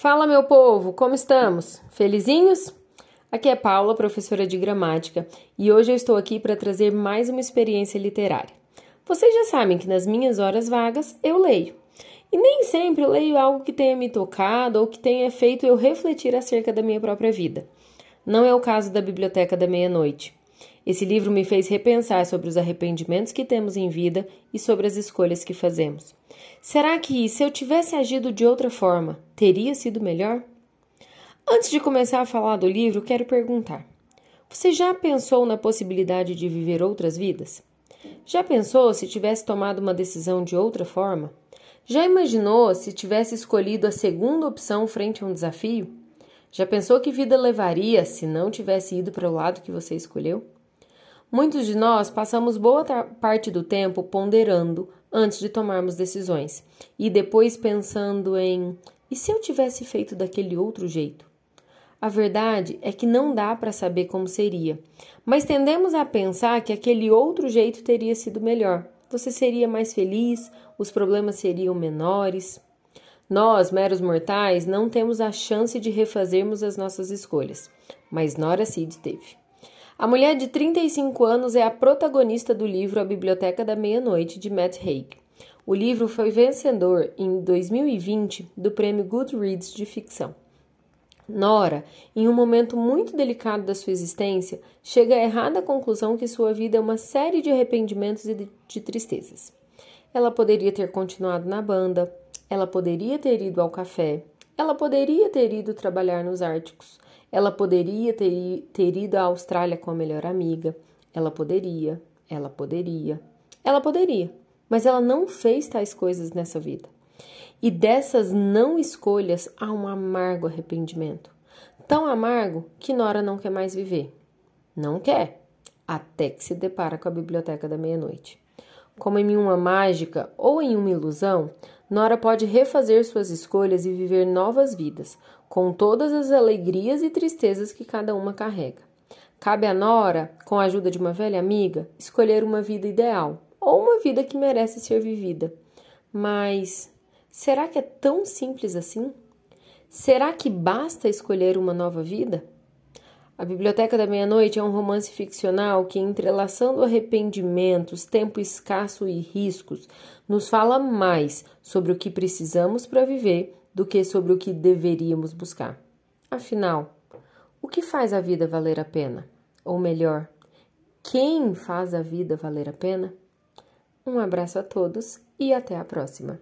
Fala, meu povo, como estamos? Felizinhos? Aqui é Paula, professora de gramática, e hoje eu estou aqui para trazer mais uma experiência literária. Vocês já sabem que nas minhas horas vagas eu leio. E nem sempre eu leio algo que tenha me tocado ou que tenha feito eu refletir acerca da minha própria vida. Não é o caso da Biblioteca da Meia-Noite. Esse livro me fez repensar sobre os arrependimentos que temos em vida e sobre as escolhas que fazemos. Será que, se eu tivesse agido de outra forma, teria sido melhor? Antes de começar a falar do livro, quero perguntar: você já pensou na possibilidade de viver outras vidas? Já pensou se tivesse tomado uma decisão de outra forma? Já imaginou se tivesse escolhido a segunda opção frente a um desafio? Já pensou que vida levaria se não tivesse ido para o lado que você escolheu? Muitos de nós passamos boa parte do tempo ponderando antes de tomarmos decisões e depois pensando em e se eu tivesse feito daquele outro jeito? A verdade é que não dá para saber como seria, mas tendemos a pensar que aquele outro jeito teria sido melhor. Você seria mais feliz, os problemas seriam menores. Nós, meros mortais, não temos a chance de refazermos as nossas escolhas, mas Nora Cid teve. A mulher de 35 anos é a protagonista do livro A Biblioteca da Meia-Noite, de Matt Haig. O livro foi vencedor em 2020 do prêmio Goodreads de ficção. Nora, em um momento muito delicado da sua existência, chega à errada conclusão que sua vida é uma série de arrependimentos e de tristezas. Ela poderia ter continuado na banda, ela poderia ter ido ao café, ela poderia ter ido trabalhar nos Árticos, ela poderia ter, ido à Austrália com a melhor amiga. Ela poderia, ela poderia, ela poderia, mas ela não fez tais coisas nessa vida. E dessas não escolhas há um amargo arrependimento. Tão amargo que Nora não quer mais viver. Não quer, até que se depara com a biblioteca da meia-noite. Como em uma mágica ou em uma ilusão, Nora pode refazer suas escolhas e viver novas vidas, com todas as alegrias e tristezas que cada uma carrega. Cabe a Nora, com a ajuda de uma velha amiga, escolher uma vida ideal ou uma vida que merece ser vivida. Mas será que é tão simples assim? Será que basta escolher uma nova vida? A Biblioteca da Meia-Noite é um romance ficcional que, entrelaçando arrependimentos, tempo escasso e riscos, nos fala mais sobre o que precisamos para viver do que sobre o que deveríamos buscar. Afinal, o que faz a vida valer a pena? Ou melhor, quem faz a vida valer a pena? Um abraço a todos e até a próxima!